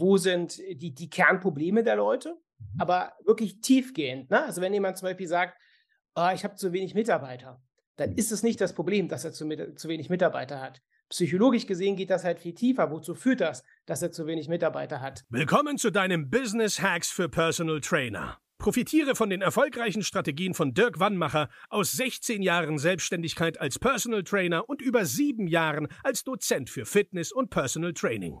wo sind die, die Kernprobleme der Leute, mhm. aber wirklich tiefgehend. Ne? Also wenn jemand zum Beispiel sagt, oh, ich habe zu wenig Mitarbeiter, dann mhm. ist es nicht das Problem, dass er zu, zu wenig Mitarbeiter hat. Psychologisch gesehen geht das halt viel tiefer. Wozu führt das, dass er zu wenig Mitarbeiter hat? Willkommen zu deinem Business Hacks für Personal Trainer. Profitiere von den erfolgreichen Strategien von Dirk Wannmacher aus 16 Jahren Selbstständigkeit als Personal Trainer und über sieben Jahren als Dozent für Fitness und Personal Training.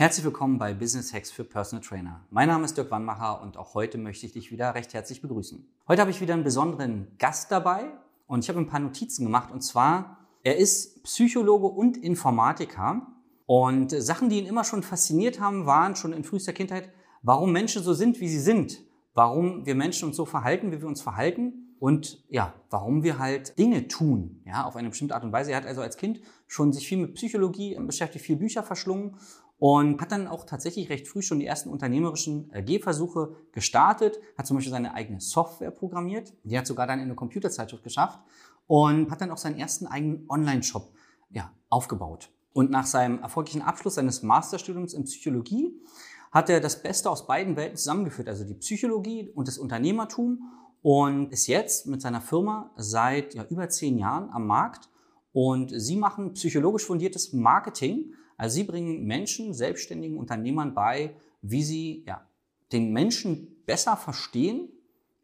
Herzlich willkommen bei Business Hacks für Personal Trainer. Mein Name ist Dirk Wannmacher und auch heute möchte ich dich wieder recht herzlich begrüßen. Heute habe ich wieder einen besonderen Gast dabei und ich habe ein paar Notizen gemacht. Und zwar, er ist Psychologe und Informatiker. Und Sachen, die ihn immer schon fasziniert haben, waren schon in frühester Kindheit, warum Menschen so sind, wie sie sind. Warum wir Menschen uns so verhalten, wie wir uns verhalten. Und ja, warum wir halt Dinge tun, ja, auf eine bestimmte Art und Weise. Er hat also als Kind schon sich viel mit Psychologie beschäftigt, viel Bücher verschlungen und hat dann auch tatsächlich recht früh schon die ersten unternehmerischen äh, Gehversuche gestartet, hat zum Beispiel seine eigene Software programmiert, die hat sogar dann in eine Computerzeitschrift geschafft und hat dann auch seinen ersten eigenen Online-Shop ja, aufgebaut. Und nach seinem erfolgreichen Abschluss seines Masterstudiums in Psychologie hat er das Beste aus beiden Welten zusammengeführt, also die Psychologie und das Unternehmertum. Und ist jetzt mit seiner Firma seit ja, über zehn Jahren am Markt. Und sie machen psychologisch fundiertes Marketing, also sie bringen Menschen, selbstständigen Unternehmern bei, wie sie ja, den Menschen besser verstehen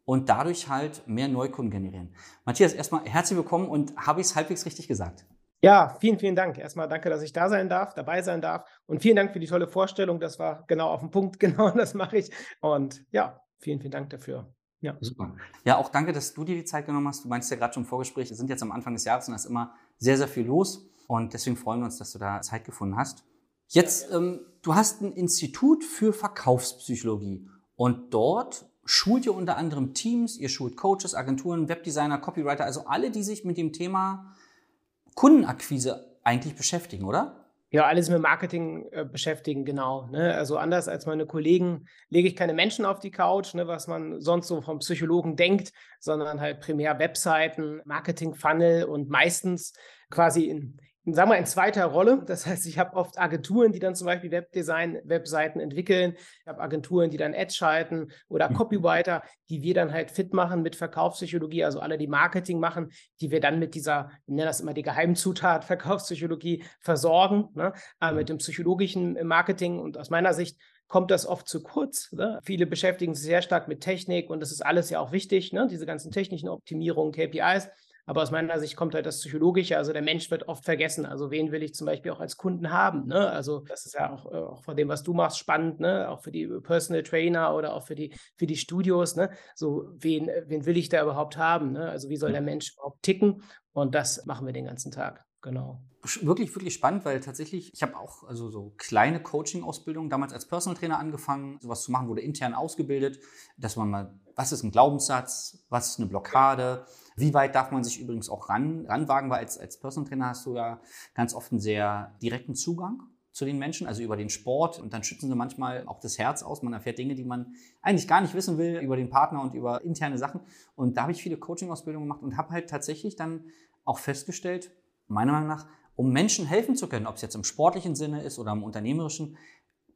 und dadurch halt mehr Neukunden generieren. Matthias, erstmal herzlich willkommen und habe ich es halbwegs richtig gesagt? Ja, vielen, vielen Dank. Erstmal danke, dass ich da sein darf, dabei sein darf. Und vielen Dank für die tolle Vorstellung. Das war genau auf den Punkt. Genau das mache ich. Und ja, vielen, vielen Dank dafür. Ja. Super. Ja, auch danke, dass du dir die Zeit genommen hast. Du meinst ja gerade schon im Vorgespräch, wir sind jetzt am Anfang des Jahres und da ist immer sehr, sehr viel los. Und deswegen freuen wir uns, dass du da Zeit gefunden hast. Jetzt, ähm, du hast ein Institut für Verkaufspsychologie und dort schult ihr unter anderem Teams, ihr schult Coaches, Agenturen, Webdesigner, Copywriter, also alle, die sich mit dem Thema Kundenakquise eigentlich beschäftigen, oder? Ja, alles mit Marketing äh, beschäftigen, genau. Ne? Also anders als meine Kollegen lege ich keine Menschen auf die Couch, ne, was man sonst so vom Psychologen denkt, sondern halt primär Webseiten, Marketing-Funnel und meistens quasi in, sagen wir, in zweiter Rolle. Das heißt, ich habe oft Agenturen, die dann zum Beispiel Webdesign-Webseiten entwickeln. Ich habe Agenturen, die dann Ads schalten oder mhm. Copywriter, die wir dann halt fit machen mit Verkaufspsychologie, also alle, die Marketing machen, die wir dann mit dieser, ich nenne das immer die Geheimzutat Verkaufspsychologie versorgen, ne? äh, mit dem psychologischen Marketing. Und aus meiner Sicht kommt das oft zu kurz. Ne? Viele beschäftigen sich sehr stark mit Technik und das ist alles ja auch wichtig, ne? diese ganzen technischen Optimierungen, KPIs. Aber aus meiner Sicht kommt halt das Psychologische, also der Mensch wird oft vergessen. Also wen will ich zum Beispiel auch als Kunden haben? Ne? Also das ist ja auch, äh, auch von dem, was du machst, spannend, ne? auch für die Personal Trainer oder auch für die, für die Studios. Ne? So, wen, wen will ich da überhaupt haben? Ne? Also wie soll der Mensch überhaupt ticken? Und das machen wir den ganzen Tag. Genau. Wirklich, wirklich spannend, weil tatsächlich, ich habe auch also so kleine Coaching-Ausbildungen damals als Personal Trainer angefangen, sowas zu machen, wurde intern ausgebildet, dass man mal, was ist ein Glaubenssatz, was ist eine Blockade, wie weit darf man sich übrigens auch ran, ranwagen, weil als, als Personal Trainer hast du ja ganz oft einen sehr direkten Zugang zu den Menschen, also über den Sport. Und dann schützen sie manchmal auch das Herz aus. Man erfährt Dinge, die man eigentlich gar nicht wissen will, über den Partner und über interne Sachen. Und da habe ich viele Coaching-Ausbildungen gemacht und habe halt tatsächlich dann auch festgestellt, meiner Meinung nach, um Menschen helfen zu können, ob es jetzt im sportlichen Sinne ist oder im unternehmerischen,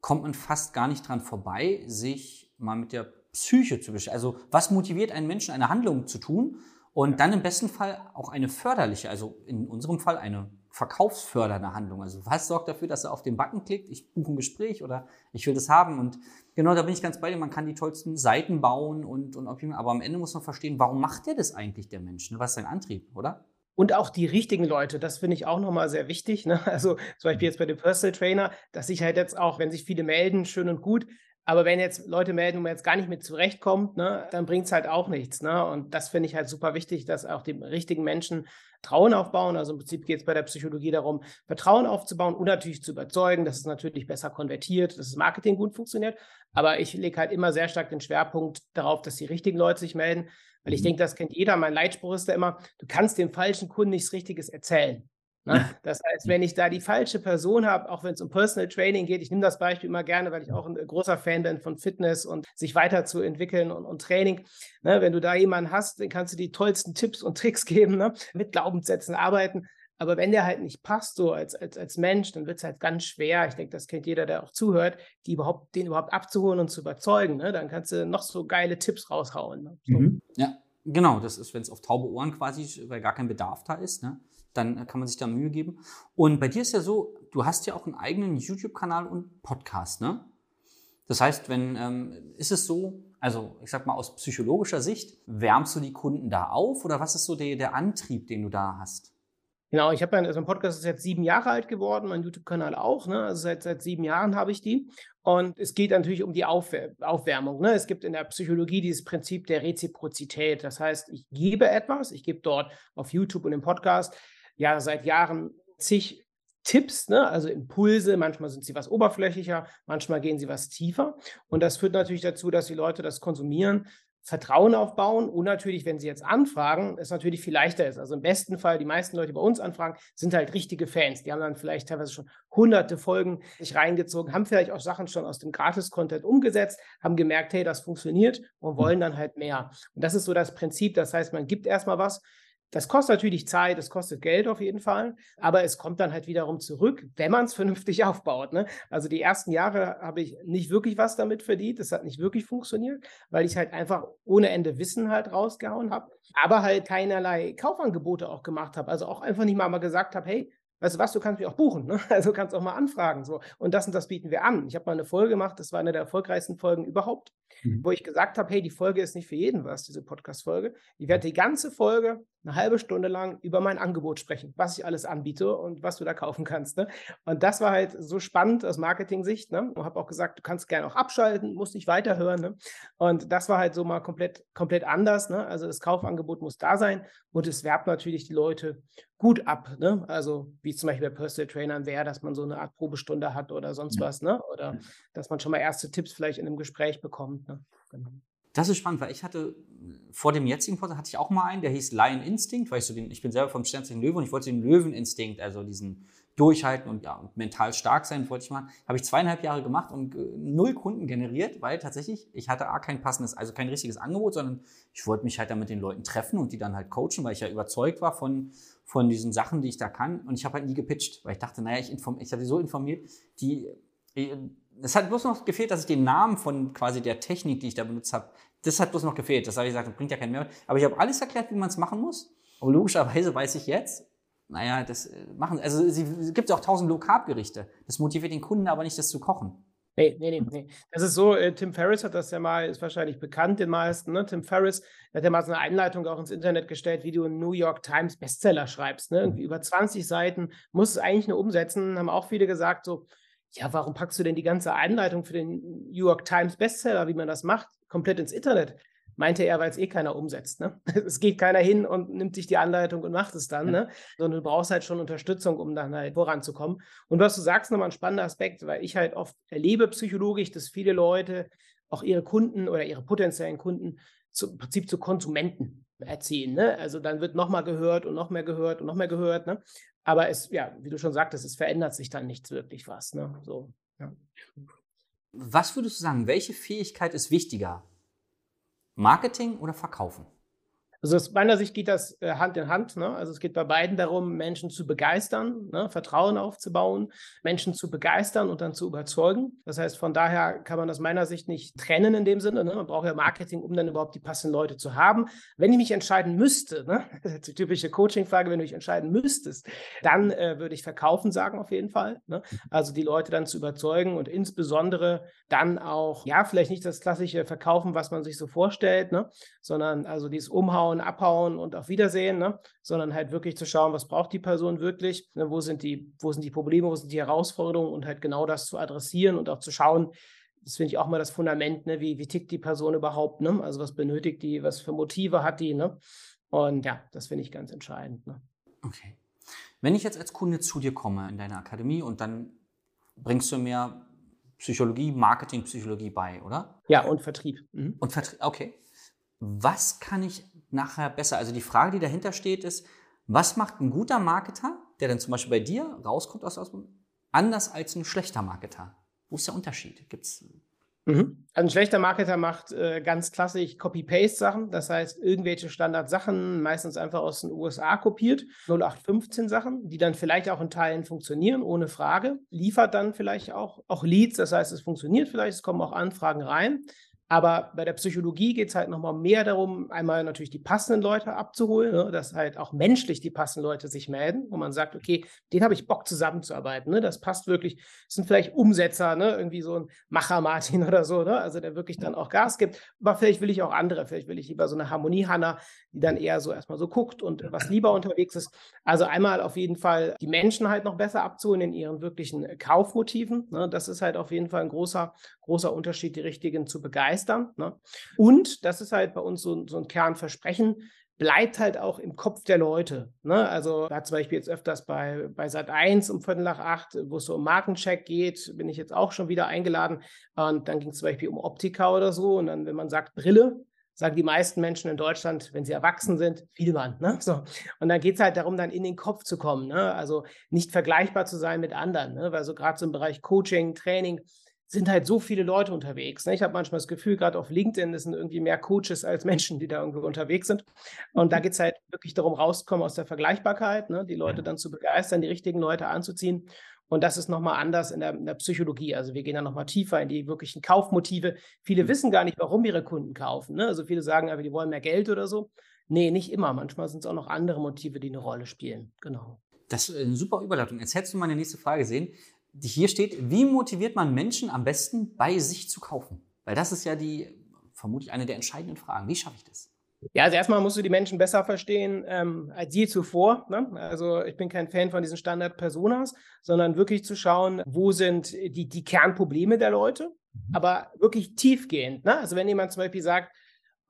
kommt man fast gar nicht dran vorbei, sich mal mit der Psyche zu beschäftigen. Also was motiviert einen Menschen, eine Handlung zu tun? Und dann im besten Fall auch eine förderliche, also in unserem Fall eine verkaufsfördernde Handlung. Also was sorgt dafür, dass er auf den Button klickt, ich buche ein Gespräch oder ich will das haben. Und genau da bin ich ganz bei dir. Man kann die tollsten Seiten bauen und, und aber am Ende muss man verstehen, warum macht der das eigentlich, der Mensch? Ne? Was ist sein Antrieb, oder? Und auch die richtigen Leute, das finde ich auch nochmal sehr wichtig. Ne? Also zum Beispiel jetzt bei dem Personal Trainer, dass ich halt jetzt auch, wenn sich viele melden, schön und gut, Aber wenn jetzt Leute melden, wo man jetzt gar nicht mit zurechtkommt, ne, dann bringt es halt auch nichts. Ne? Und das finde ich halt super wichtig, dass auch die richtigen Menschen Vertrauen aufbauen. Also im Prinzip geht es bei der Psychologie darum, Vertrauen aufzubauen und natürlich zu überzeugen, dass es natürlich besser konvertiert, dass das Marketing gut funktioniert. Aber ich lege halt immer sehr stark den Schwerpunkt darauf, dass die richtigen Leute sich melden. Weil ich mhm. denke, das kennt jeder. Mein Leitspruch ist da immer, du kannst dem falschen Kunden nichts Richtiges erzählen. Ne? Das heißt, wenn ich da die falsche Person habe, auch wenn es um Personal Training geht, ich nehme das Beispiel immer gerne, weil ich auch ein großer Fan bin von Fitness und sich weiterzuentwickeln und, und Training. Ne? Wenn du da jemanden hast, dann kannst du die tollsten Tipps und Tricks geben, ne? mit Glaubenssätzen arbeiten. Aber wenn der halt nicht passt, so als, als, als Mensch, dann wird es halt ganz schwer. Ich denke, das kennt jeder, der auch zuhört, die überhaupt, den überhaupt abzuholen und zu überzeugen. Ne? Dann kannst du noch so geile Tipps raushauen. Ne? So. Mhm. Ja, genau. Das ist, wenn es auf taube Ohren quasi, weil gar kein Bedarf da ist. Ne? Dann kann man sich da Mühe geben. Und bei dir ist ja so, du hast ja auch einen eigenen YouTube-Kanal und Podcast, ne? Das heißt, wenn ähm, ist es so, also ich sag mal aus psychologischer Sicht, wärmst du die Kunden da auf oder was ist so der, der Antrieb, den du da hast? Genau, ich habe ja, also mein Podcast ist jetzt sieben Jahre alt geworden, mein YouTube-Kanal auch, ne? Also seit, seit sieben Jahren habe ich die. Und es geht natürlich um die Aufwär Aufwärmung. Ne? Es gibt in der Psychologie dieses Prinzip der Reziprozität. Das heißt, ich gebe etwas, ich gebe dort auf YouTube und im Podcast ja seit Jahren zig Tipps, ne? also Impulse. Manchmal sind sie was oberflächlicher, manchmal gehen sie was tiefer. Und das führt natürlich dazu, dass die Leute das konsumieren, Vertrauen aufbauen und natürlich, wenn sie jetzt anfragen, es natürlich viel leichter ist. Also im besten Fall, die meisten Leute, die bei uns anfragen, sind halt richtige Fans. Die haben dann vielleicht teilweise schon hunderte Folgen sich reingezogen, haben vielleicht auch Sachen schon aus dem Gratis-Content umgesetzt, haben gemerkt, hey, das funktioniert und wollen dann halt mehr. Und das ist so das Prinzip. Das heißt, man gibt erstmal was, das kostet natürlich Zeit, es kostet Geld auf jeden Fall, aber es kommt dann halt wiederum zurück, wenn man es vernünftig aufbaut. Ne? Also die ersten Jahre habe ich nicht wirklich was damit verdient, das hat nicht wirklich funktioniert, weil ich halt einfach ohne Ende Wissen halt rausgehauen habe, aber halt keinerlei Kaufangebote auch gemacht habe. Also auch einfach nicht mal, mal gesagt habe, hey, weißt du was, du kannst mich auch buchen, ne? also kannst auch mal anfragen. So. Und das und das bieten wir an. Ich habe mal eine Folge gemacht, das war eine der erfolgreichsten Folgen überhaupt, mhm. wo ich gesagt habe, hey, die Folge ist nicht für jeden was, diese Podcast-Folge. Ich werde die ganze Folge eine halbe Stunde lang über mein Angebot sprechen, was ich alles anbiete und was du da kaufen kannst. Ne? Und das war halt so spannend aus Marketing-Sicht. Ne? Und habe auch gesagt, du kannst gerne auch abschalten, musst nicht weiterhören. Ne? Und das war halt so mal komplett, komplett anders. Ne? Also das Kaufangebot muss da sein und es werbt natürlich die Leute gut ab. Ne? Also wie zum Beispiel bei Personal Trainern wäre, dass man so eine Art Probestunde hat oder sonst was. Ne? Oder dass man schon mal erste Tipps vielleicht in einem Gespräch bekommt. Ne? Genau. Das ist spannend, weil ich hatte vor dem jetzigen Podcast hatte ich auch mal einen, der hieß Lion Instinct, weil ich so den, ich bin selber vom Sternzeichen Löwe und ich wollte den Löweninstinkt, also diesen durchhalten und ja, mental stark sein, wollte ich mal. Habe ich zweieinhalb Jahre gemacht und äh, null Kunden generiert, weil tatsächlich ich hatte A, kein passendes, also kein richtiges Angebot, sondern ich wollte mich halt dann mit den Leuten treffen und die dann halt coachen, weil ich ja überzeugt war von, von diesen Sachen, die ich da kann. Und ich habe halt nie gepitcht, weil ich dachte, naja, ich, inform, ich hatte so informiert, die äh, es hat bloß noch gefehlt, dass ich den Namen von quasi der Technik, die ich da benutzt habe, das hat bloß noch gefehlt. Das habe ich gesagt, das bringt ja keinen Mehrwert. Aber ich habe alles erklärt, wie man es machen muss. Und logischerweise weiß ich jetzt, naja, das äh, machen, also es gibt auch tausend Low-Carb-Gerichte. Das motiviert den Kunden aber nicht, das zu kochen. Nee, nee, nee, nee. Das ist so, äh, Tim Ferriss hat das ja mal, ist wahrscheinlich bekannt den meisten, ne? Tim Ferriss hat ja mal so eine Einleitung auch ins Internet gestellt, wie du einen New York Times Bestseller schreibst, ne? Irgendwie über 20 Seiten, musst es eigentlich nur umsetzen, haben auch viele gesagt, so, ja, warum packst du denn die ganze Einleitung für den New York Times Bestseller, wie man das macht, komplett ins Internet? Meinte er, weil es eh keiner umsetzt. Ne? Es geht keiner hin und nimmt sich die Anleitung und macht es dann, ja. ne? sondern du brauchst halt schon Unterstützung, um dann halt voranzukommen. Und was du sagst, nochmal ein spannender Aspekt, weil ich halt oft erlebe psychologisch, dass viele Leute auch ihre Kunden oder ihre potenziellen Kunden zu, im Prinzip zu Konsumenten erziehen. Ne? Also dann wird nochmal gehört und noch mehr gehört und noch mehr gehört. Ne? Aber es, ja, wie du schon sagtest, es verändert sich dann nichts wirklich was. Ne? So, ja. Was würdest du sagen, welche Fähigkeit ist wichtiger? Marketing oder Verkaufen? Also aus meiner Sicht geht das äh, Hand in Hand. Ne? Also es geht bei beiden darum, Menschen zu begeistern, ne? Vertrauen aufzubauen, Menschen zu begeistern und dann zu überzeugen. Das heißt, von daher kann man aus meiner Sicht nicht trennen in dem Sinne. Ne? Man braucht ja Marketing, um dann überhaupt die passenden Leute zu haben. Wenn ich mich entscheiden müsste, ne? das ist die typische Coaching-Frage, wenn du dich entscheiden müsstest, dann äh, würde ich verkaufen sagen auf jeden Fall. Ne? Also die Leute dann zu überzeugen und insbesondere dann auch, ja, vielleicht nicht das klassische Verkaufen, was man sich so vorstellt, ne? sondern also dieses Umhauen abhauen, abhauen und auf Wiedersehen, ne? sondern halt wirklich zu schauen, was braucht die Person wirklich, ne? wo, sind die, wo sind die Probleme, wo sind die Herausforderungen und halt genau das zu adressieren und auch zu schauen, Das finde ich auch mal das Fundament, ne? wie, wie tickt die Person überhaupt, ne? Also was benötigt die, was für Motive hat die, ne? Und ja, das finde ich ganz entscheidend. Ne? Okay. Wenn ich jetzt als Kunde zu dir komme in deine Akademie und dann bringst du mir Psychologie, Marketing, Psychologie bei, oder? Ja, und Vertrieb. Mhm. Und Vertrieb, okay. Was kann ich nachher besser? Also die Frage, die dahinter steht, ist, was macht ein guter Marketer, der dann zum Beispiel bei dir rauskommt aus Ausbildung, anders als ein schlechter Marketer? Wo ist der Unterschied? Gibt's Mhm. Also ein schlechter Marketer macht äh, ganz klassisch Copy-Paste-Sachen, das heißt irgendwelche Standardsachen, meistens einfach aus den USA kopiert, 0815-Sachen, die dann vielleicht auch in Teilen funktionieren, ohne Frage, liefert dann vielleicht auch, auch Leads, das heißt, es funktioniert vielleicht, es kommen auch Anfragen rein, aber bei der Psychologie geht es halt nochmal mehr darum, einmal natürlich die passenden Leute abzuholen, ne, dass halt auch menschlich die passenden Leute sich melden, wo man sagt, okay, den habe ich Bock zusammenzuarbeiten. Ne, das passt wirklich. Das sind vielleicht Umsetzer, ne, irgendwie so ein Macher Martin oder so, ne, also der wirklich dann auch Gas gibt. Aber vielleicht will ich auch andere. Vielleicht will ich lieber so eine Harmonie Hanna, die dann eher so erstmal so guckt und was lieber unterwegs ist. Also einmal auf jeden Fall die Menschen halt noch besser abzuholen in ihren wirklichen Kaufmotiven. Ne, das ist halt auf jeden Fall ein großer, großer Unterschied, die richtigen zu begeistern begeistern. Ne? Und das ist halt bei uns so, so ein Kernversprechen, bleibt halt auch im Kopf der Leute. Ne? Also da zum Beispiel jetzt öfters bei, bei Sat 1 um Viertel nach acht, wo es so um Markencheck geht, bin ich jetzt auch schon wieder eingeladen. Und dann ging es zum Beispiel um Optika oder so. Und dann, wenn man sagt Brille, sagen die meisten Menschen in Deutschland, wenn sie erwachsen sind, Vielmann. Ne? So. Und dann geht es halt darum, dann in den Kopf zu kommen. Ne? Also nicht vergleichbar zu sein mit anderen. Ne? Weil so gerade so im Bereich Coaching, Training, sind halt so viele Leute unterwegs. Ne? Ich habe manchmal das Gefühl, gerade auf LinkedIn, es sind irgendwie mehr Coaches als Menschen, die da irgendwo unterwegs sind. Und da mhm. geht es halt wirklich darum, rauszukommen aus der Vergleichbarkeit, ne? die Leute dann zu begeistern, die richtigen Leute anzuziehen. Und das ist nochmal anders in der, in der, Psychologie. Also wir gehen da nochmal tiefer in die wirklichen Kaufmotive. Viele wissen gar nicht, warum ihre Kunden kaufen. Ne? Also viele sagen aber, die wollen mehr Geld oder so. Nee, nicht immer. Manchmal sind es auch noch andere Motive, die eine Rolle spielen. Genau. Das ist eine super Überleitung. Jetzt hättest du meine nächste Frage sehen hier steht, wie motiviert man Menschen am besten bei sich zu kaufen? Weil das ist ja die, vermutlich eine der entscheidenden Fragen. Wie schaffe ich das? Ja, also erstmal musst du die Menschen besser verstehen ähm, als je zuvor. Ne? Also ich bin kein Fan von diesen Standard-Personas, sondern wirklich zu schauen, wo sind die, die Kernprobleme der Leute, mhm. aber wirklich tiefgehend. Ne? Also wenn jemand zum Beispiel sagt,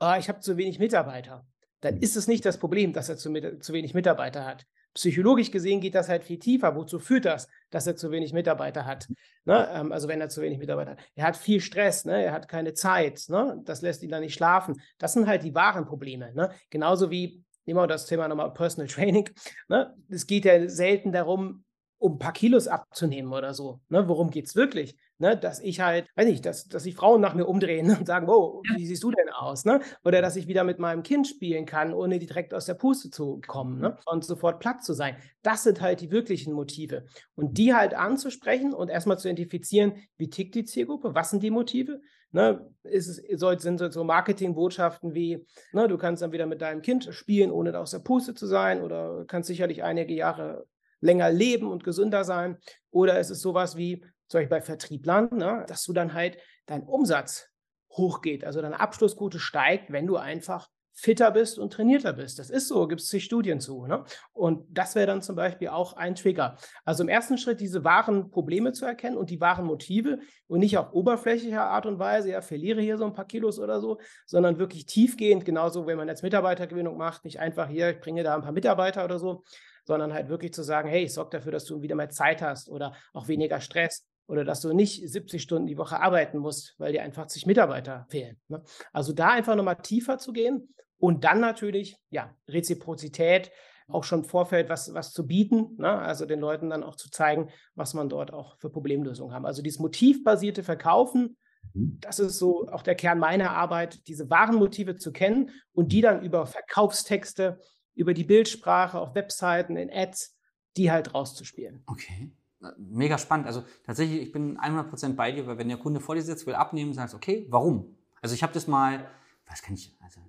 oh, ich habe zu wenig Mitarbeiter, dann ist es nicht das Problem, dass er zu, zu wenig Mitarbeiter hat. Psychologisch gesehen geht das halt viel tiefer. Wozu führt das, dass er zu wenig Mitarbeiter hat? Ne? Ähm, also wenn er zu wenig Mitarbeiter hat. Er hat viel Stress, ne? er hat keine Zeit, ne? das lässt ihn dann nicht schlafen. Das sind halt die wahren Probleme. Ne? Genauso wie, nehmen wir das Thema nochmal Personal Training. Ne? Es geht ja selten darum, um ein paar Kilos abzunehmen oder so. Ne? Worum geht es wirklich? Ne, dass ich halt, weiß nicht, dass, dass sich Frauen nach mir umdrehen und sagen, oh, wie siehst du denn aus? Ne? Oder dass ich wieder mit meinem Kind spielen kann, ohne direkt aus der Puste zu kommen ne? und sofort platt zu sein. Das sind halt die wirklichen Motive. Und die halt anzusprechen und erstmal zu identifizieren, wie tickt die Zielgruppe, was sind die Motive? Ne, ist es, sind so Marketingbotschaften wie, ne, du kannst dann wieder mit deinem Kind spielen, ohne aus der Puste zu sein, oder kannst sicherlich einige Jahre länger leben und gesünder sein. Oder ist es sowas wie, zum Beispiel bei Vertrieblern, ne, dass du dann halt dein Umsatz hochgeht, also deine Abschlussquote steigt, wenn du einfach fitter bist und trainierter bist. Das ist so, gibt es sich Studien zu. Ne? Und das wäre dann zum Beispiel auch ein Trigger. Also im ersten Schritt diese wahren Probleme zu erkennen und die wahren Motive und nicht auf oberflächlicher Art und Weise, ja, verliere hier so ein paar Kilos oder so, sondern wirklich tiefgehend, genauso wenn man jetzt Mitarbeitergewinnung macht, nicht einfach hier, ich bringe da ein paar Mitarbeiter oder so, sondern halt wirklich zu sagen, hey, ich sorge dafür, dass du wieder mehr Zeit hast oder auch weniger Stress oder dass du nicht 70 Stunden die Woche arbeiten musst, weil dir einfach sich Mitarbeiter fehlen. Ne? Also da einfach nochmal tiefer zu gehen und dann natürlich, ja, Reziprozität, auch schon im Vorfeld was, was zu bieten, ne? also den Leuten dann auch zu zeigen, was man dort auch für Problemlösungen haben. Also dieses motivbasierte Verkaufen, mhm. das ist so auch der Kern meiner Arbeit, diese wahren Motive zu kennen und die dann über Verkaufstexte, über die Bildsprache auf Webseiten, in Ads, die halt rauszuspielen. Okay mega spannend. Also tatsächlich, ich bin 100% bei dir, weil wenn der Kunde vor dir sitzt, will abnehmen, sagst okay, warum? Also ich habe das mal, was kann ich, also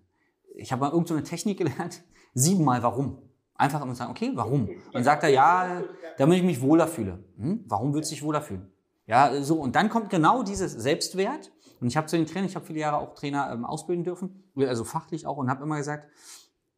ich habe mal irgendeine so Technik gelernt, siebenmal warum. Einfach immer sagen, okay, warum? Und dann sagt er, ja, damit ich mich wohler fühle. Hm? Warum willst du dich wohler fühlen? Ja, so. Und dann kommt genau dieses Selbstwert. Und ich habe zu den Trainern, ich habe viele Jahre auch Trainer ähm, ausbilden dürfen, also fachlich auch, und habe immer gesagt,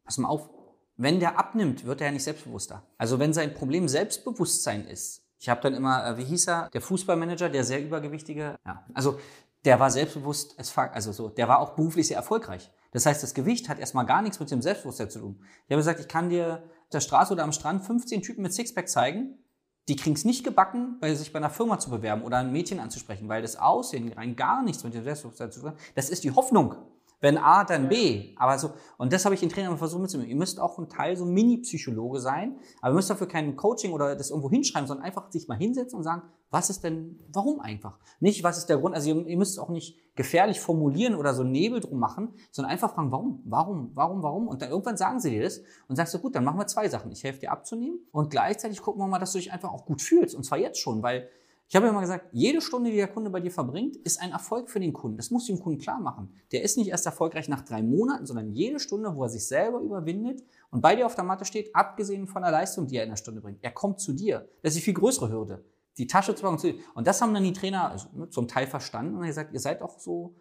pass mal auf, wenn der abnimmt, wird er ja nicht selbstbewusster. Also wenn sein Problem Selbstbewusstsein ist, ich habe dann immer, äh, wie hieß er, der Fußballmanager, der sehr übergewichtige. Ja. Also der war selbstbewusst, also so, der war auch beruflich sehr erfolgreich. Das heißt, das Gewicht hat erstmal gar nichts mit dem Selbstbewusstsein zu tun. Ich habe gesagt, ich kann dir auf der Straße oder am Strand 15 Typen mit Sixpack zeigen, die kriegen es nicht gebacken, weil sich bei einer Firma zu bewerben oder ein Mädchen anzusprechen, weil das Aussehen rein gar nichts mit dem Selbstbewusstsein zu tun hat. Das ist die Hoffnung. Wenn A, dann B. Aber so, und das habe ich den Trainern versucht mitzunehmen. Ihr müsst auch ein Teil so Mini-Psychologe sein, aber ihr müsst dafür kein Coaching oder das irgendwo hinschreiben, sondern einfach sich mal hinsetzen und sagen, was ist denn, warum einfach? Nicht, was ist der Grund? Also ihr, ihr müsst es auch nicht gefährlich formulieren oder so Nebel drum machen, sondern einfach fragen, warum, warum, warum, warum? Und dann irgendwann sagen sie dir das und sagst du, gut, dann machen wir zwei Sachen. Ich helfe dir abzunehmen und gleichzeitig gucken wir mal, dass du dich einfach auch gut fühlst. Und zwar jetzt schon, weil ich habe immer gesagt, jede Stunde, die der Kunde bei dir verbringt, ist ein Erfolg für den Kunden. Das muss dem Kunden klar machen. Der ist nicht erst erfolgreich nach drei Monaten, sondern jede Stunde, wo er sich selber überwindet und bei dir auf der Matte steht, abgesehen von der Leistung, die er in der Stunde bringt. Er kommt zu dir. Das ist die viel größere Hürde. Die Tasche zu machen. Und das haben dann die Trainer also, ne, zum Teil verstanden und gesagt, ihr seid auch so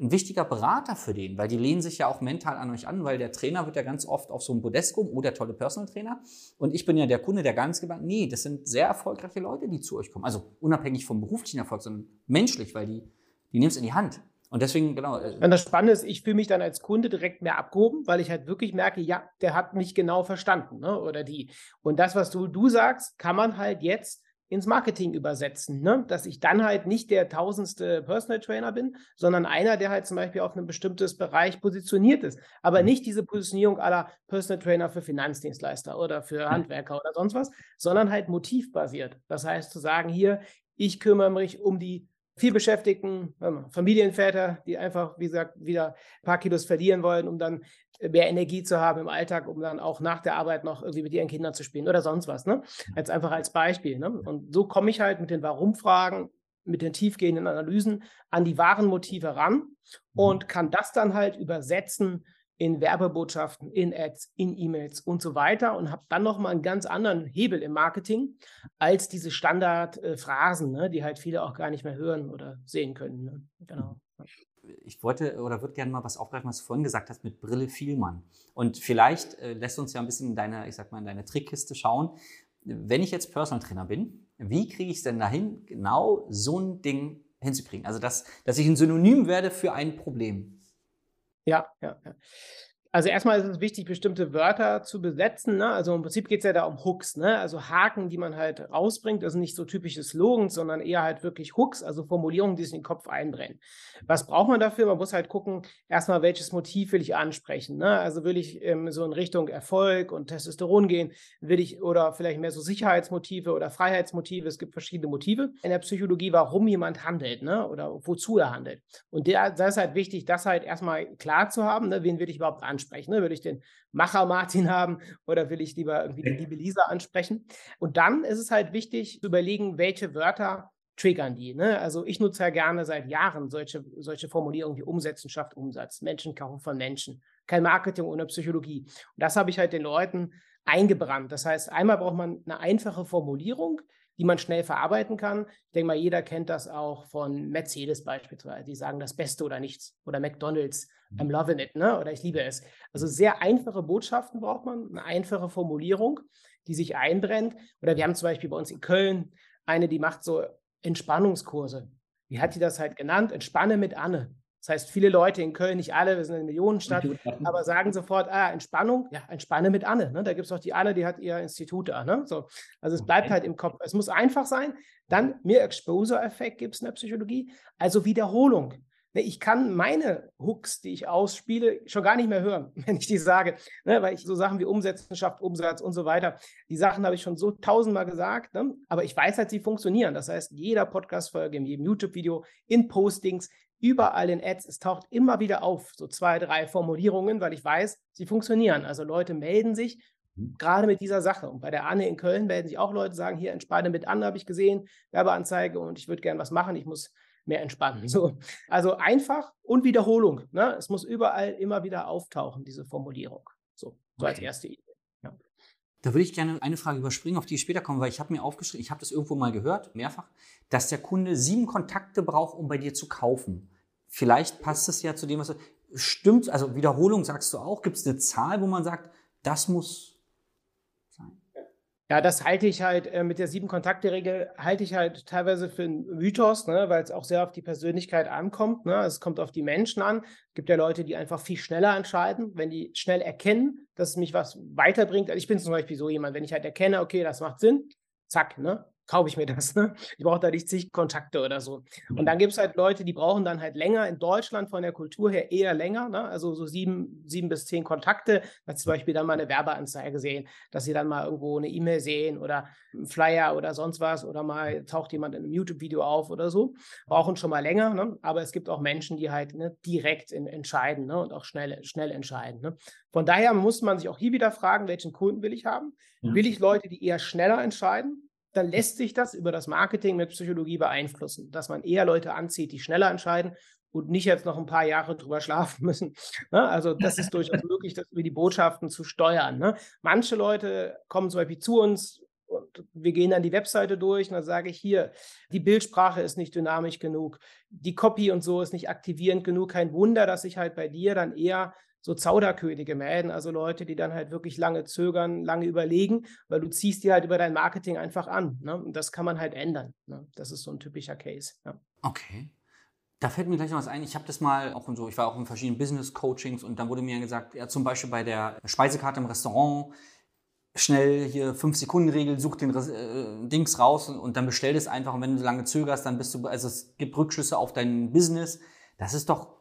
ein wichtiger Berater für den, weil die lehnen sich ja auch mental an euch an, weil der Trainer wird ja ganz oft auf so einem Podest kommen, oh, tolle Personal Trainer. Und ich bin ja der Kunde, der ganz gebannt, nee, das sind sehr erfolgreiche Leute, die zu euch kommen. Also unabhängig vom beruflichen Erfolg, sondern menschlich, weil die, die nehmen es in die Hand. Und deswegen, genau. Äh, und das Spannende ist, ich fühle mich dann als Kunde direkt mehr abgehoben, weil ich halt wirklich merke, ja, der hat mich genau verstanden, ne? oder die. Und das, was du, du sagst, kann man halt jetzt ins Marketing übersetzen, ne? dass ich dann halt nicht der tausendste Personal Trainer bin, sondern einer, der halt zum Beispiel auf einem bestimmtes Bereich positioniert ist, aber mhm. nicht diese Positionierung aller Personal Trainer für Finanzdienstleister oder für. Handwerker oder sonst was, sondern halt motivbasiert. Das heißt zu sagen, hier, ich kümmere mich um die vielbeschäftigten Familienväter, die einfach, wie gesagt, wieder ein paar Kilos verlieren wollen, um dann mehr Energie zu haben im Alltag, um dann auch nach der Arbeit noch irgendwie mit ihren Kindern zu spielen oder sonst was. Ne? Jetzt einfach als Beispiel. Ne? Und so komme ich halt mit den Warum-Fragen, mit den tiefgehenden Analysen an die wahren Motive ran mhm. und kann das dann halt übersetzen in Werbebotschaften, in Ads, in E-Mails und so weiter und habe dann nochmal einen ganz anderen Hebel im Marketing als diese Standardphrasen, äh, ne, die halt viele auch gar nicht mehr hören oder sehen können. Ne? Genau ich wollte oder würde gerne mal was aufgreifen, was du vorhin gesagt hast mit Brille Vielmann. Und vielleicht äh, lässt uns ja ein bisschen in deine, ich sag mal, in deine Trickkiste schauen. Wenn ich jetzt Personal Trainer bin, wie kriege ich es denn dahin, genau so ein Ding hinzukriegen? Also, dass, dass ich ein Synonym werde für ein Problem. Ja, ja, ja. Also erstmal ist es wichtig, bestimmte Wörter zu besetzen. Ne? Also im Prinzip geht es ja da um Hooks, ne? also Haken, die man halt rausbringt. Sind nicht so typische Slogans, sondern eher halt wirklich Hooks, also Formulierungen, die sich in den Kopf einbrennen. Was braucht man dafür? Man muss halt gucken, erstmal, welches Motiv will ich ansprechen. Ne? Also will ich ähm, so in Richtung Erfolg und Testosteron gehen, will ich oder vielleicht mehr so Sicherheitsmotive oder Freiheitsmotive. Es gibt verschiedene Motive in der Psychologie, warum jemand handelt ne? oder wozu er handelt. Und da ist halt wichtig, das halt erstmal klar zu haben, ne? wen will ich überhaupt ansprechen ansprechen? Ne? Will ich den Macher Martin haben oder will ich lieber irgendwie die liebe Lisa ansprechen? Und dann ist es halt wichtig zu überlegen, welche Wörter triggern die. Ne? Also ich nutze ja gerne seit Jahren solche, solche Formulierungen wie Umsetzen schafft Umsatz, Menschen kaufen von Menschen, kein Marketing ohne Psychologie. Und das habe ich halt den Leuten eingebrannt. Das heißt, einmal braucht man eine einfache Formulierung, die man schnell verarbeiten kann. Ich denke mal, jeder kennt das auch von Mercedes beispielsweise. Die sagen das Beste oder nichts. Oder McDonalds, I'm mhm. loving it, ne? oder ich liebe es. Also sehr einfache Botschaften braucht man, eine einfache Formulierung, die sich einbrennt. Oder wir haben zum Beispiel bei uns in Köln eine, die macht so Entspannungskurse. Wie hat die das halt genannt? Entspanne mit Anne. Das heißt, viele Leute in Köln, nicht alle, wir sind eine Millionenstadt, aber sagen sofort, ah, Entspannung, ja, entspanne mit Anne. Ne? Da gibt es auch die Anne, die hat ihr Institut da. Ne? So. Also es bleibt halt im Kopf. Es muss einfach sein. Dann mehr Exposure-Effekt gibt es in der Psychologie, also Wiederholung. Ne, ich kann meine Hooks, die ich ausspiele, schon gar nicht mehr hören, wenn ich die sage, ne? weil ich so Sachen wie Umsetzen schafft, Umsatz und so weiter, die Sachen habe ich schon so tausendmal gesagt, ne? aber ich weiß halt, sie funktionieren. Das heißt, jeder Podcast-Folge, in jedem YouTube-Video, in Postings, überall in Ads, es taucht immer wieder auf, so zwei, drei Formulierungen, weil ich weiß, sie funktionieren. Also Leute melden sich mhm. gerade mit dieser Sache. Und bei der Anne in Köln melden sich auch Leute, sagen, hier entspanne mit Anne, habe ich gesehen, Werbeanzeige und ich würde gerne was machen, ich muss mehr entspannen. So. Also einfach und Wiederholung. Ne? Es muss überall immer wieder auftauchen, diese Formulierung. So, so okay. als erste Idee. Da würde ich gerne eine Frage überspringen, auf die ich später komme, weil ich habe mir aufgeschrieben, ich habe das irgendwo mal gehört, mehrfach, dass der Kunde sieben Kontakte braucht, um bei dir zu kaufen. Vielleicht passt es ja zu dem, was du. Stimmt, also Wiederholung sagst du auch. Gibt es eine Zahl, wo man sagt, das muss? Ja, das halte ich halt äh, mit der Sieben-Kontakte-Regel, halte ich halt teilweise für einen Mythos, ne, weil es auch sehr auf die Persönlichkeit ankommt. Ne? Es kommt auf die Menschen an. Es gibt ja Leute, die einfach viel schneller entscheiden, wenn die schnell erkennen, dass es mich was weiterbringt. Also ich bin zum Beispiel so jemand, wenn ich halt erkenne, okay, das macht Sinn, zack, ne? Kaufe ich mir das. Ne? Ich brauche da nicht zig Kontakte oder so. Und dann gibt es halt Leute, die brauchen dann halt länger. In Deutschland von der Kultur her eher länger. Ne? Also so sieben, sieben bis zehn Kontakte. Dass zum Beispiel dann mal eine Werbeanzeige sehen, dass sie dann mal irgendwo eine E-Mail sehen oder einen Flyer oder sonst was oder mal taucht jemand in einem YouTube-Video auf oder so. Brauchen schon mal länger. Ne? Aber es gibt auch Menschen, die halt ne, direkt in, entscheiden ne? und auch schnell, schnell entscheiden. Ne? Von daher muss man sich auch hier wieder fragen, welchen Kunden will ich haben? Ja. Will ich Leute, die eher schneller entscheiden? Dann lässt sich das über das Marketing mit Psychologie beeinflussen, dass man eher Leute anzieht, die schneller entscheiden und nicht jetzt noch ein paar Jahre drüber schlafen müssen. Ne? Also das ist durchaus möglich, das über die Botschaften zu steuern. Ne? Manche Leute kommen zum Beispiel zu uns und wir gehen dann die Webseite durch und dann sage ich hier, die Bildsprache ist nicht dynamisch genug, die Copy und so ist nicht aktivierend genug. Kein Wunder, dass ich halt bei dir dann eher so Zauderkönige melden, also Leute, die dann halt wirklich lange zögern, lange überlegen, weil du ziehst die halt über dein Marketing einfach an. Ne? Und das kann man halt ändern. Ne? Das ist so ein typischer Case. Ja. Okay. Da fällt mir gleich noch was ein. Ich habe das mal auch so, ich war auch in verschiedenen Business-Coachings und dann wurde mir gesagt, ja, zum Beispiel bei der Speisekarte im Restaurant, schnell hier 5-Sekunden-Regel, such den äh, Dings raus und, und, dann bestell das einfach. Und wenn du lange zögerst, dann bist du, also es gibt Rückschlüsse auf dein Business. Das ist doch,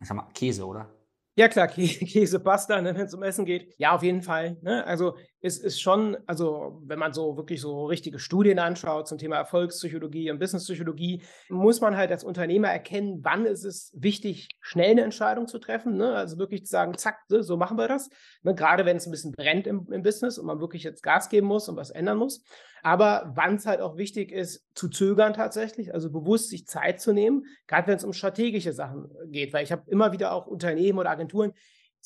ich sag mal, Käse, oder? Ja, klar, Käse, Pasta, ne, wenn es um Essen geht. Ja, auf jeden Fall. Ne? Also es ist schon, also wenn man so wirklich so richtige Studien anschaut zum Thema Erfolgspsychologie und Businesspsychologie, muss man halt als Unternehmer erkennen, wann ist es wichtig, schnell eine Entscheidung zu treffen. Ne? Also wirklich zu sagen, zack, so machen wir das. Ne? Gerade wenn es ein bisschen brennt im, im Business und man wirklich jetzt Gas geben muss und was ändern muss. Aber wann es halt auch wichtig ist, zu zögern tatsächlich, also bewusst sich Zeit zu nehmen, gerade wenn es um strategische Sachen geht, weil ich habe immer wieder auch Unternehmen oder Agenturen,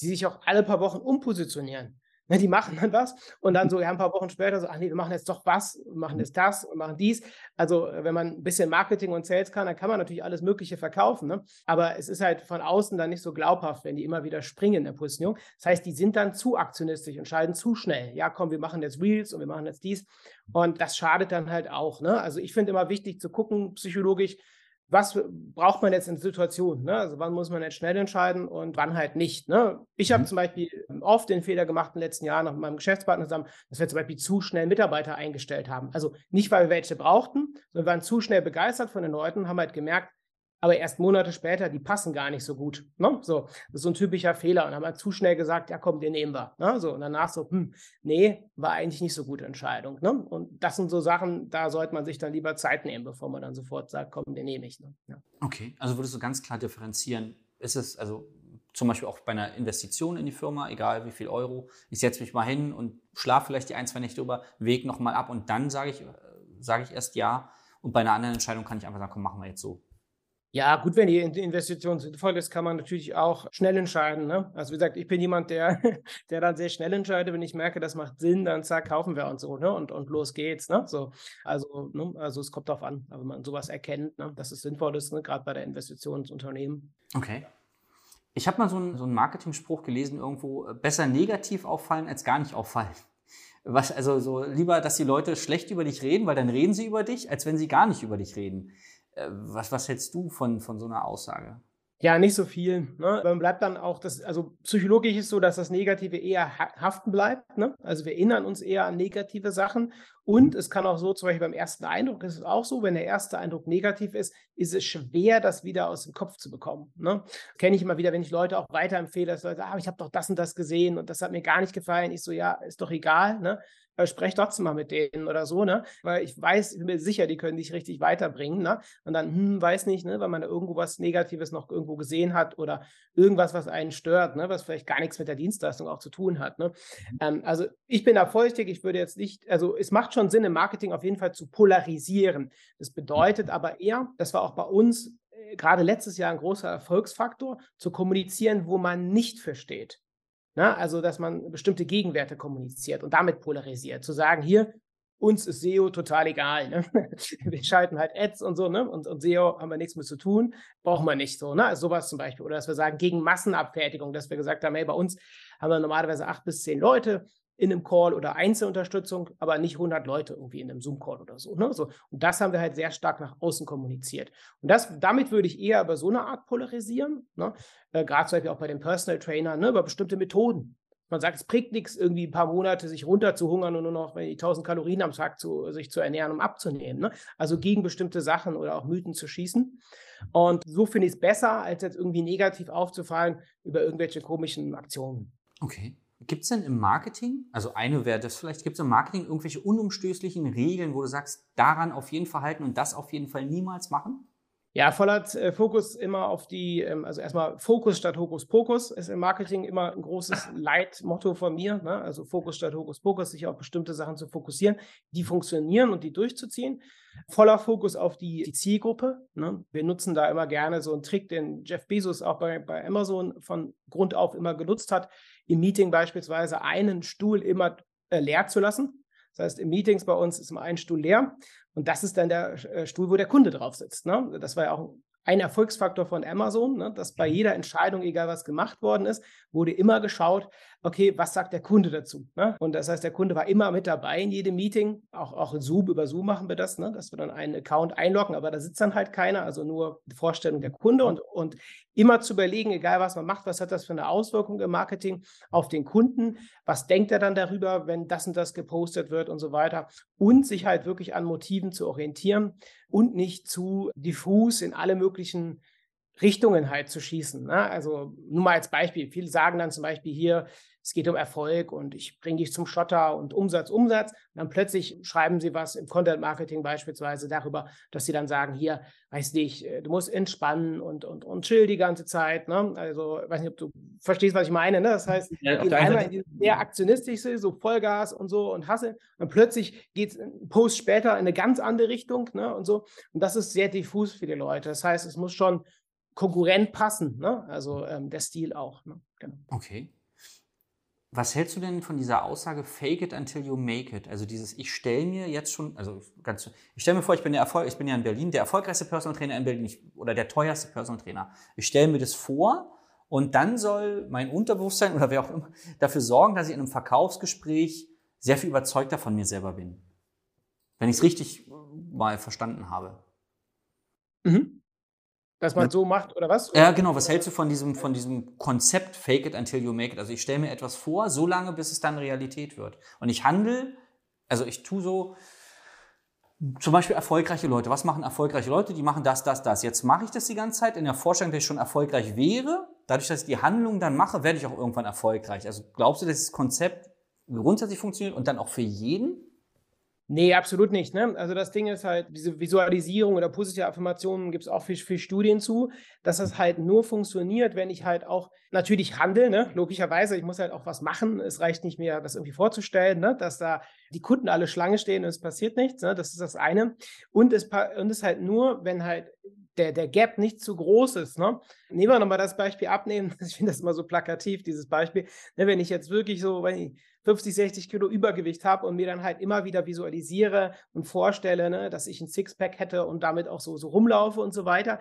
die sich auch alle paar Wochen umpositionieren. Ne, die machen dann was und dann so ja, ein paar Wochen später so, ach nee, wir machen jetzt doch was, machen jetzt das und machen dies. Also wenn man ein bisschen Marketing und Sales kann, dann kann man natürlich alles Mögliche verkaufen. Ne? Aber es ist halt von außen dann nicht so glaubhaft, wenn die immer wieder springen in der Positionierung. Das heißt, die sind dann zu aktionistisch, entscheiden zu schnell. Ja, komm, wir machen jetzt Reels und wir machen jetzt dies. Und das schadet dann halt auch. Ne? Also ich finde immer wichtig zu gucken, psychologisch, was braucht man jetzt in Situationen? Ne? Also wann muss man jetzt schnell entscheiden und wann halt nicht? Ne? Ich habe mhm. zum Beispiel oft den Fehler gemacht in den letzten Jahren mit meinem Geschäftspartner zusammen, dass wir zum Beispiel zu schnell Mitarbeiter eingestellt haben. Also nicht, weil wir welche brauchten, sondern wir waren zu schnell begeistert von den Leuten, haben halt gemerkt, aber erst Monate später, die passen gar nicht so gut. Ne? So, das ist so ein typischer Fehler. Und dann haben wir zu schnell gesagt, ja komm, den nehmen wir. Ne? So, und danach so, hm, nee, war eigentlich nicht so gute Entscheidung. Ne? Und das sind so Sachen, da sollte man sich dann lieber Zeit nehmen, bevor man dann sofort sagt, komm, den nehme ich. Ne? Ja. Okay, also würdest du ganz klar differenzieren, ist es, also zum Beispiel auch bei einer Investition in die Firma, egal wie viel Euro, ich setze mich mal hin und schlafe vielleicht die ein, zwei Nächte über, wege nochmal ab und dann sage ich, äh, sage ich erst ja. Und bei einer anderen Entscheidung kann ich einfach sagen, komm, machen wir jetzt so. Ja, gut, wenn die Investition sinnvoll ist, kann man natürlich auch schnell entscheiden. Ne? Also wie gesagt, ich bin jemand, der, der dann sehr schnell entscheidet. Wenn ich merke, das macht Sinn, dann zack, kaufen wir und so, ne? Und, und los geht's. Ne? So, also, ne? also es kommt darauf an, wenn man sowas erkennt, ne? dass es sinnvoll ist, ne? gerade bei der Investition ins Unternehmen. Okay. Ich habe mal so einen, so einen Marketing-Spruch gelesen, irgendwo, äh, besser negativ auffallen als gar nicht auffallen. Was, also so lieber, dass die Leute schlecht über dich reden, weil dann reden sie über dich, als wenn sie gar nicht über dich reden. Äh, was, was hältst du von, von so einer Aussage? Ja, nicht so viel. Ne? Man bleibt dann auch, das, also psychologisch ist so, dass das Negative eher haften bleibt. Ne? Also wir erinnern uns eher an negative Sachen. Und es kann auch so, zum Beispiel beim ersten Eindruck ist es auch so, wenn der erste Eindruck negativ ist, ist es schwer, das wieder aus dem Kopf zu bekommen. Ne? Kenne ich immer wieder, wenn ich Leute auch weiterempfehle, dass Leute, ah, ich habe doch das und das gesehen und das hat mir gar nicht gefallen. Ich so, ja, ist doch egal. Ne? aber sprech trotzdem mal mit denen oder so, ne? Weil ich weiß, ich bin mir sicher, die können dich richtig weiterbringen, ne? Und dann, hm, weiß nicht, ne, weil man da irgendwo was Negatives noch irgendwo gesehen hat oder irgendwas, was einen stört, ne, was vielleicht gar nichts mit der Dienstleistung auch zu tun hat. Ne? Mhm. Ähm, also ich bin da vorsichtig, ich würde jetzt nicht, also es macht schon Sinn, im Marketing auf jeden Fall zu polarisieren. Das bedeutet aber eher, das war auch bei uns äh, gerade letztes Jahr ein großer Erfolgsfaktor, zu kommunizieren, wo man nicht versteht. Ne? Also, dass man bestimmte Gegenwerte kommuniziert und damit polarisiert. Zu sagen, hier, uns ist SEO total egal. Ne? Wir schalten halt Ads und so, ne? Und, und, SEO haben wir nichts mit zu tun, brauchen wir nicht so, ne? Also sowas zum Beispiel. Oder dass wir sagen, gegen Massenabfertigung, dass wir gesagt haben, hey, bei uns haben wir normalerweise acht bis zehn Leute in einem Call oder Einzelunterstützung, aber nicht 100 Leute irgendwie in einem Zoom-Call oder so, ne? so. Und das haben wir halt sehr stark nach außen kommuniziert. Und das, damit würde ich eher über so eine Art polarisieren, ne? äh, gerade zum Beispiel auch bei den Personal Trainern, ne? über bestimmte Methoden. Man sagt, es bringt nichts, irgendwie ein paar Monate sich runter zu hungern und nur noch die 1000 Kalorien am Tag zu, sich zu ernähren, um abzunehmen. Ne? Also gegen bestimmte Sachen oder auch Mythen zu schießen. Und so finde ich es besser, als jetzt irgendwie negativ aufzufallen über irgendwelche komischen Aktionen. Okay. Gibt es denn im Marketing, also eine wäre das vielleicht, gibt es im Marketing irgendwelche unumstößlichen Regeln, wo du sagst, daran auf jeden Fall halten und das auf jeden Fall niemals machen? Ja, voller äh, Fokus immer auf die, ähm, also erstmal Fokus statt Hokuspokus ist im Marketing immer ein großes Leitmotto von mir. Ne? Also Fokus statt Hokuspokus, sich auf bestimmte Sachen zu fokussieren, die funktionieren und die durchzuziehen. Voller Fokus auf die, die Zielgruppe. Ne? Wir nutzen da immer gerne so einen Trick, den Jeff Bezos auch bei, bei Amazon von Grund auf immer genutzt hat, im Meeting beispielsweise einen Stuhl immer äh, leer zu lassen. Das heißt, im Meetings bei uns ist immer ein Stuhl leer und das ist dann der äh, Stuhl, wo der Kunde drauf sitzt. Ne? Das war ja auch ein Erfolgsfaktor von Amazon, ne, dass bei mhm. jeder Entscheidung, egal was gemacht worden ist, wurde immer geschaut, okay, was sagt der Kunde dazu? Ne? Und das heißt, der Kunde war immer mit dabei in jedem Meeting, auch, auch in Zoom, über Zoom machen wir das, ne, dass wir dann einen Account einloggen, aber da sitzt dann halt keiner, also nur die Vorstellung der Kunde und, und immer zu überlegen, egal was man macht, was hat das für eine Auswirkung im Marketing auf den Kunden, was denkt er dann darüber, wenn das und das gepostet wird und so weiter und sich halt wirklich an Motiven zu orientieren und nicht zu diffus in alle möglichen Richtungen halt zu schießen. Ne? Also nur mal als Beispiel. Viele sagen dann zum Beispiel hier, es geht um Erfolg und ich bringe dich zum Schotter und Umsatz, Umsatz. Und dann plötzlich schreiben sie was im Content Marketing beispielsweise darüber, dass sie dann sagen, hier, weißt du, ich, äh, du musst entspannen und, und, und chill die ganze Zeit. Ne? Also, weiß nicht, ob du verstehst, was ich meine. Ne? Das heißt, ja, geht einmal in dieses sehr aktionistische, so Vollgas und so und Hasse. Und plötzlich geht es ein Post später in eine ganz andere Richtung ne? und so. Und das ist sehr diffus für die Leute. Das heißt, es muss schon konkurrent passen. Ne? Also ähm, der Stil auch. Ne? Genau. Okay. Was hältst du denn von dieser Aussage Fake it until you make it? Also dieses, ich stelle mir jetzt schon, also ganz, ich stelle mir vor, ich bin der Erfolg, ich bin ja in Berlin, der erfolgreichste Personal Trainer in Berlin ich, oder der teuerste Personal Trainer. Ich stelle mir das vor und dann soll mein Unterbewusstsein oder wer auch immer dafür sorgen, dass ich in einem Verkaufsgespräch sehr viel überzeugter von mir selber bin. Wenn ich es richtig mal verstanden habe. Mhm. Dass man so macht oder was? Ja, genau. Was hältst du von diesem, von diesem Konzept Fake it until you make it? Also ich stelle mir etwas vor, so lange, bis es dann Realität wird. Und ich handle, also ich tue so, zum Beispiel erfolgreiche Leute. Was machen erfolgreiche Leute? Die machen das, das, das. Jetzt mache ich das die ganze Zeit in der Vorstellung, dass ich schon erfolgreich wäre. Dadurch, dass ich die Handlung dann mache, werde ich auch irgendwann erfolgreich. Also glaubst du, dass das Konzept grundsätzlich funktioniert und dann auch für jeden? Nee, absolut nicht. Ne? Also das Ding ist halt, diese Visualisierung oder positive Affirmationen gibt es auch viel, viel Studien zu, dass das halt nur funktioniert, wenn ich halt auch natürlich handle, ne? logischerweise, ich muss halt auch was machen. Es reicht nicht mehr, das irgendwie vorzustellen, ne? dass da die Kunden alle Schlange stehen und es passiert nichts. Ne? Das ist das eine. Und es, und es halt nur, wenn halt der, der Gap nicht zu groß ist. Ne? Nehmen wir nochmal das Beispiel abnehmen. Ich finde das immer so plakativ, dieses Beispiel. Ne, wenn ich jetzt wirklich so, wenn ich 50, 60 Kilo Übergewicht habe und mir dann halt immer wieder visualisiere und vorstelle, ne, dass ich ein Sixpack hätte und damit auch so, so rumlaufe und so weiter,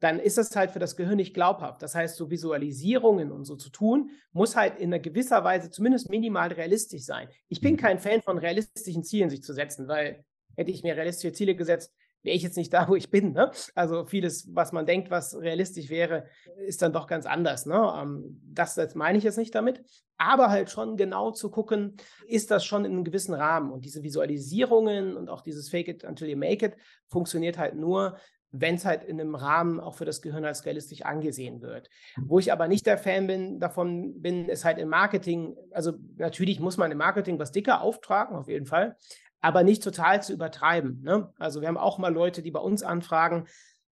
dann ist das halt für das Gehirn nicht glaubhaft. Das heißt, so Visualisierungen und so zu tun, muss halt in einer gewisser Weise zumindest minimal realistisch sein. Ich bin mhm. kein Fan von realistischen Zielen sich zu setzen, weil hätte ich mir realistische Ziele gesetzt, wäre ich jetzt nicht da, wo ich bin. Ne? Also vieles, was man denkt, was realistisch wäre, ist dann doch ganz anders. Ne? Ähm, das, das meine ich jetzt nicht damit. Aber halt schon genau zu gucken, ist das schon in einem gewissen Rahmen. Und diese Visualisierungen und auch dieses Fake it until you make it funktioniert halt nur, wenn es halt in einem Rahmen auch für das Gehirn als realistisch angesehen wird. Wo ich aber nicht der Fan bin, davon bin, ist halt im Marketing, also natürlich muss man im Marketing was dicker auftragen, auf jeden Fall, aber nicht total zu übertreiben. Ne? Also wir haben auch mal Leute, die bei uns anfragen,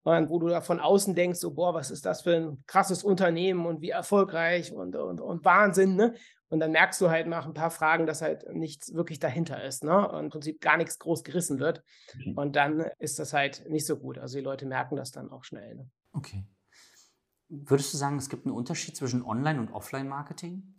wo du da von außen denkst, so, boah, was ist das für ein krasses Unternehmen und wie erfolgreich und, und, und Wahnsinn. Ne? Und dann merkst du halt nach ein paar Fragen, dass halt nichts wirklich dahinter ist. Ne? Und im Prinzip gar nichts groß gerissen wird. Okay. Und dann ist das halt nicht so gut. Also die Leute merken das dann auch schnell. Ne? Okay. Würdest du sagen, es gibt einen Unterschied zwischen Online- und Offline-Marketing?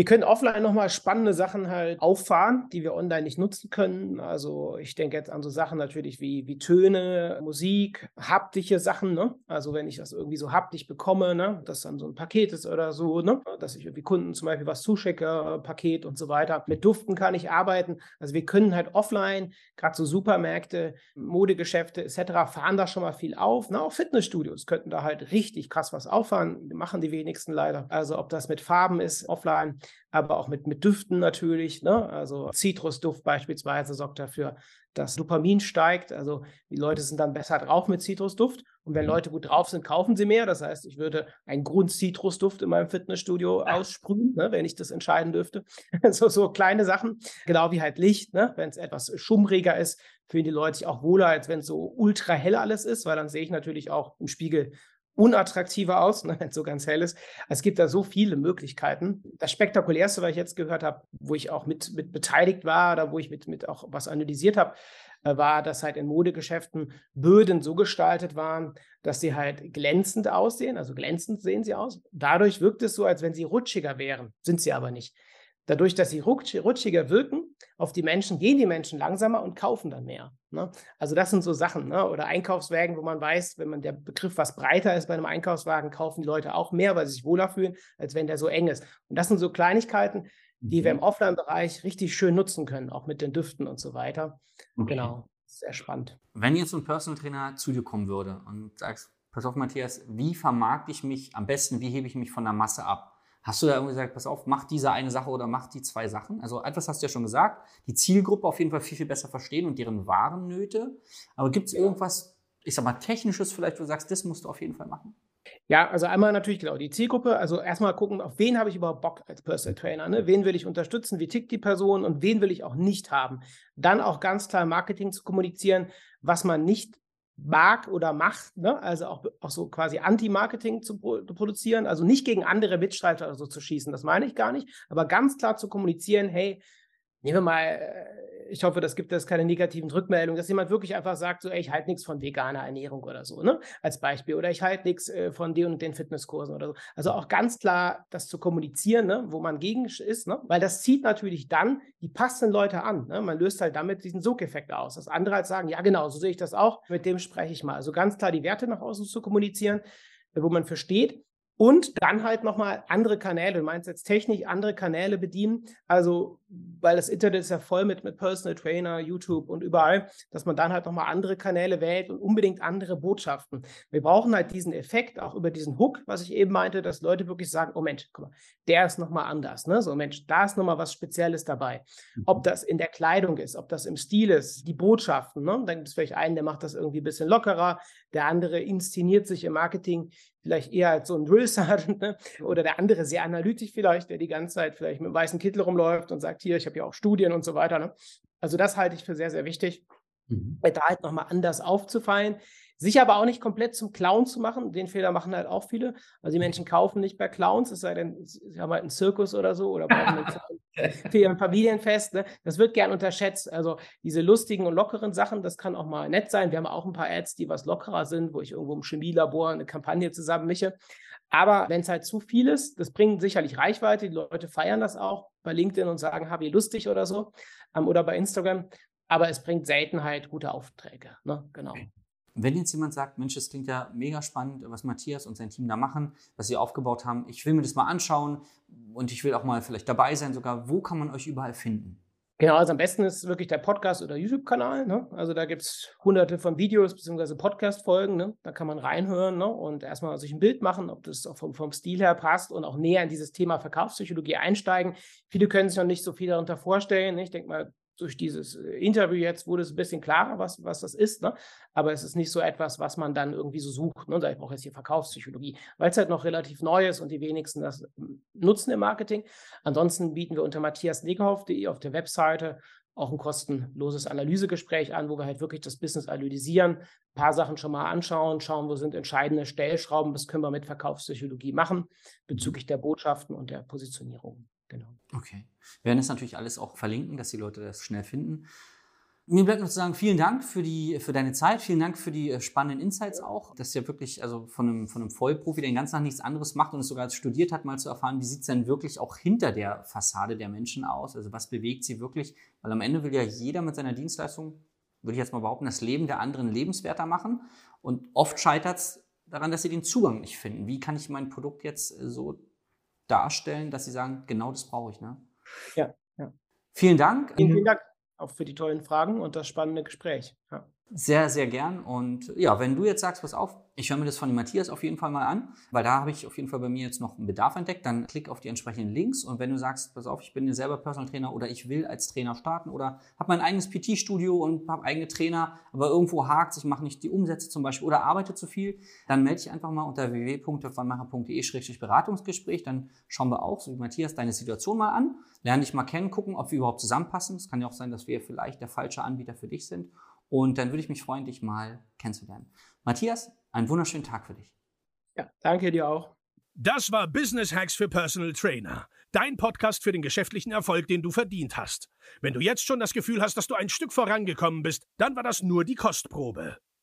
Wir können offline nochmal spannende Sachen halt auffahren, die wir online nicht nutzen können. Also ich denke jetzt an so Sachen natürlich wie, wie Töne, Musik, haptische Sachen. Ne? Also wenn ich das irgendwie so haptisch bekomme, ne? dass dann so ein Paket ist oder so, ne? dass ich irgendwie Kunden zum Beispiel was zuschicke, Paket und so weiter. Mit Duften kann ich arbeiten. Also wir können halt offline, gerade so Supermärkte, Modegeschäfte etc. fahren da schon mal viel auf. Ne? Auch Fitnessstudios könnten da halt richtig krass was auffahren. Machen die wenigsten leider. Also ob das mit Farben ist, offline aber auch mit, mit Düften natürlich. Ne? Also Zitrusduft beispielsweise sorgt dafür, dass Dopamin steigt. Also die Leute sind dann besser drauf mit Zitrusduft. Und wenn mhm. Leute gut drauf sind, kaufen sie mehr. Das heißt, ich würde einen Grund-Zitrusduft in meinem Fitnessstudio aussprühen, ne, wenn ich das entscheiden dürfte. so, so kleine Sachen. Genau wie halt Licht. Ne? Wenn es etwas schummriger ist, fühlen die Leute sich auch wohler, als wenn es so ultra hell alles ist, weil dann sehe ich natürlich auch im Spiegel unattraktiver aus, wenn so ganz hell ist. Es gibt da so viele Möglichkeiten. Das Spektakulärste, was ich jetzt gehört habe, wo ich auch mit, mit beteiligt war oder wo ich mit, mit auch was analysiert habe, äh, war, dass halt in Modegeschäften Böden so gestaltet waren, dass sie halt glänzend aussehen, also glänzend sehen sie aus. Dadurch wirkt es so, als wenn sie rutschiger wären, sind sie aber nicht. Dadurch, dass sie rutschiger wirken auf die Menschen, gehen die Menschen langsamer und kaufen dann mehr. Ne? Also das sind so Sachen. Ne? Oder Einkaufswagen, wo man weiß, wenn man der Begriff was breiter ist bei einem Einkaufswagen, kaufen die Leute auch mehr, weil sie sich wohler fühlen, als wenn der so eng ist. Und das sind so Kleinigkeiten, die mhm. wir im Offline-Bereich richtig schön nutzen können, auch mit den Düften und so weiter. Okay. Genau, sehr spannend. Wenn jetzt ein Personal Trainer zu dir kommen würde und sagst, pass auf Matthias, wie vermarkte ich mich am besten, wie hebe ich mich von der Masse ab? Hast du da irgendwie gesagt, pass auf, mach diese eine Sache oder mach die zwei Sachen? Also etwas hast du ja schon gesagt, die Zielgruppe auf jeden Fall viel, viel besser verstehen und deren wahren Nöte. Aber gibt es irgendwas, ich sag mal, technisches vielleicht, wo du sagst, das musst du auf jeden Fall machen? Ja, also einmal natürlich genau die Zielgruppe. Also erstmal gucken, auf wen habe ich überhaupt Bock als Personal Trainer? Ne? Wen will ich unterstützen? Wie tickt die Person und wen will ich auch nicht haben? Dann auch ganz klar Marketing zu kommunizieren, was man nicht mag oder macht, ne? also auch, auch so quasi Anti-Marketing zu, pro produzieren, also nicht gegen andere Mitstreiter oder so zu schießen, das meine ich gar nicht, aber ganz klar zu kommunizieren, hey, nehmen wir mal äh, ich hoffe, das gibt es keine negativen Rückmeldungen, dass jemand wirklich einfach sagt, so, ey, ich halte nichts von veganer Ernährung oder so, ne? Als Beispiel. Oder ich halte nichts äh, von den und den Fitnesskursen oder so. Also auch ganz klar das zu kommunizieren, ne? wo man gegen ist, ne? Weil das zieht natürlich dann die passenden Leute an. Ne? Man löst halt damit diesen Sogeffekt aus. Das andere als sagen, ja, genau, so sehe ich das auch, mit dem spreche ich mal. Also ganz klar die Werte nach außen zu kommunizieren, wo man versteht, und dann halt nochmal andere Kanäle, du meinst jetzt technisch andere Kanäle bedienen, also weil das Internet ist ja voll mit, mit Personal Trainer, YouTube und überall, dass man dann halt nochmal andere Kanäle wählt und unbedingt andere Botschaften. Wir brauchen halt diesen Effekt, auch über diesen Hook, was ich eben meinte, dass Leute wirklich sagen, oh Mensch, guck mal, der ist nochmal anders, ne? So Mensch, da ist nochmal was Spezielles dabei. Ob mhm. das in der Kleidung ist, ob das im Stil ist, die Botschaften, ne? Dann gibt es vielleicht einen, der macht das irgendwie ein bisschen lockerer, der andere inszeniert sich im Marketing vielleicht eher als so ein Drill Sergeant ne? oder der andere sehr analytisch vielleicht, der die ganze Zeit vielleicht mit einem weißen Kittel rumläuft und sagt, hier, ich habe ja auch Studien und so weiter. Ne? Also das halte ich für sehr, sehr wichtig, mhm. da halt nochmal anders aufzufallen. Sich aber auch nicht komplett zum Clown zu machen. Den Fehler machen halt auch viele. Also die Menschen kaufen nicht bei Clowns, es sei denn, sie haben halt einen Zirkus oder so oder für ihr Familienfest. Ne? Das wird gern unterschätzt. Also diese lustigen und lockeren Sachen, das kann auch mal nett sein. Wir haben auch ein paar Ads, die was lockerer sind, wo ich irgendwo im Chemielabor eine Kampagne zusammenmische. Aber wenn es halt zu viel ist, das bringt sicherlich Reichweite. Die Leute feiern das auch bei LinkedIn und sagen, habe ich lustig oder so. Ähm, oder bei Instagram. Aber es bringt selten halt gute Aufträge. Ne? Genau. Wenn jetzt jemand sagt, Mensch, das klingt ja mega spannend, was Matthias und sein Team da machen, was sie aufgebaut haben, ich will mir das mal anschauen und ich will auch mal vielleicht dabei sein sogar, wo kann man euch überall finden? Genau, also am besten ist wirklich der Podcast oder YouTube-Kanal. Ne? Also da gibt es hunderte von Videos bzw. Podcast-Folgen. Ne? Da kann man reinhören ne? und erstmal sich ein Bild machen, ob das auch vom, vom Stil her passt und auch näher in dieses Thema Verkaufspsychologie einsteigen. Viele können sich noch nicht so viel darunter vorstellen. Ne? Ich denke mal, durch dieses äh, Interview jetzt wurde es ein bisschen klarer, was, was das ist. Ne? Aber es ist nicht so etwas, was man dann irgendwie so sucht. Ne? Ich brauche jetzt hier Verkaufspsychologie, weil es halt noch relativ neu ist und die wenigsten das hm, nutzen im Marketing. Ansonsten bieten wir unter matthiasnegerhoff.de auf der Webseite auch ein kostenloses Analysegespräch an, wo wir halt wirklich das Business analysieren, ein paar Sachen schon mal anschauen, schauen, wo sind entscheidende Stellschrauben, was können wir mit Verkaufspsychologie machen bezüglich der Botschaften und der Positionierung. Genau. Okay. Wir werden es natürlich alles auch verlinken, dass die Leute das schnell finden. mir bleibt noch zu sagen, vielen Dank für, die, für deine Zeit, vielen Dank für die äh, spannenden Insights auch. Das ist ja wirklich, also von einem, von einem Vollprofi, der den ganzen Tag nichts anderes macht und es sogar studiert hat, mal zu erfahren, wie sieht es denn wirklich auch hinter der Fassade der Menschen aus? Also was bewegt sie wirklich? Weil am Ende will ja jeder mit seiner Dienstleistung, würde ich jetzt mal behaupten, das Leben der anderen lebenswerter machen. Und oft scheitert es daran, dass sie den Zugang nicht finden. Wie kann ich mein Produkt jetzt äh, so darstellen, dass sie sagen, genau das brauche ich? Ne? Ja, ja. Vielen Dank. Vielen, vielen Dank auch für die tollen Fragen und das spannende Gespräch. Ja. Sehr, sehr gern. Und ja, wenn du jetzt sagst, pass auf, ich höre mir das von dem Matthias auf jeden Fall mal an, weil da habe ich auf jeden Fall bei mir jetzt noch einen Bedarf entdeckt, dann klick auf die entsprechenden Links und wenn du sagst, pass auf, ich bin selber Personal Trainer oder ich will als Trainer starten oder habe mein eigenes PT-Studio und habe eigene Trainer, aber irgendwo hakt ich mache nicht die Umsätze zum Beispiel oder arbeite zu viel, dann melde dich einfach mal unter www.vanmacher.de-beratungsgespräch, dann schauen wir auch, so wie Matthias, deine Situation mal an, lerne dich mal kennen, gucken, ob wir überhaupt zusammenpassen. Es kann ja auch sein, dass wir vielleicht der falsche Anbieter für dich sind und dann würde ich mich freuen, dich mal kennenzulernen. Matthias, einen wunderschönen Tag für dich. Ja, danke dir auch. Das war Business Hacks für Personal Trainer. Dein Podcast für den geschäftlichen Erfolg, den du verdient hast. Wenn du jetzt schon das Gefühl hast, dass du ein Stück vorangekommen bist, dann war das nur die Kostprobe.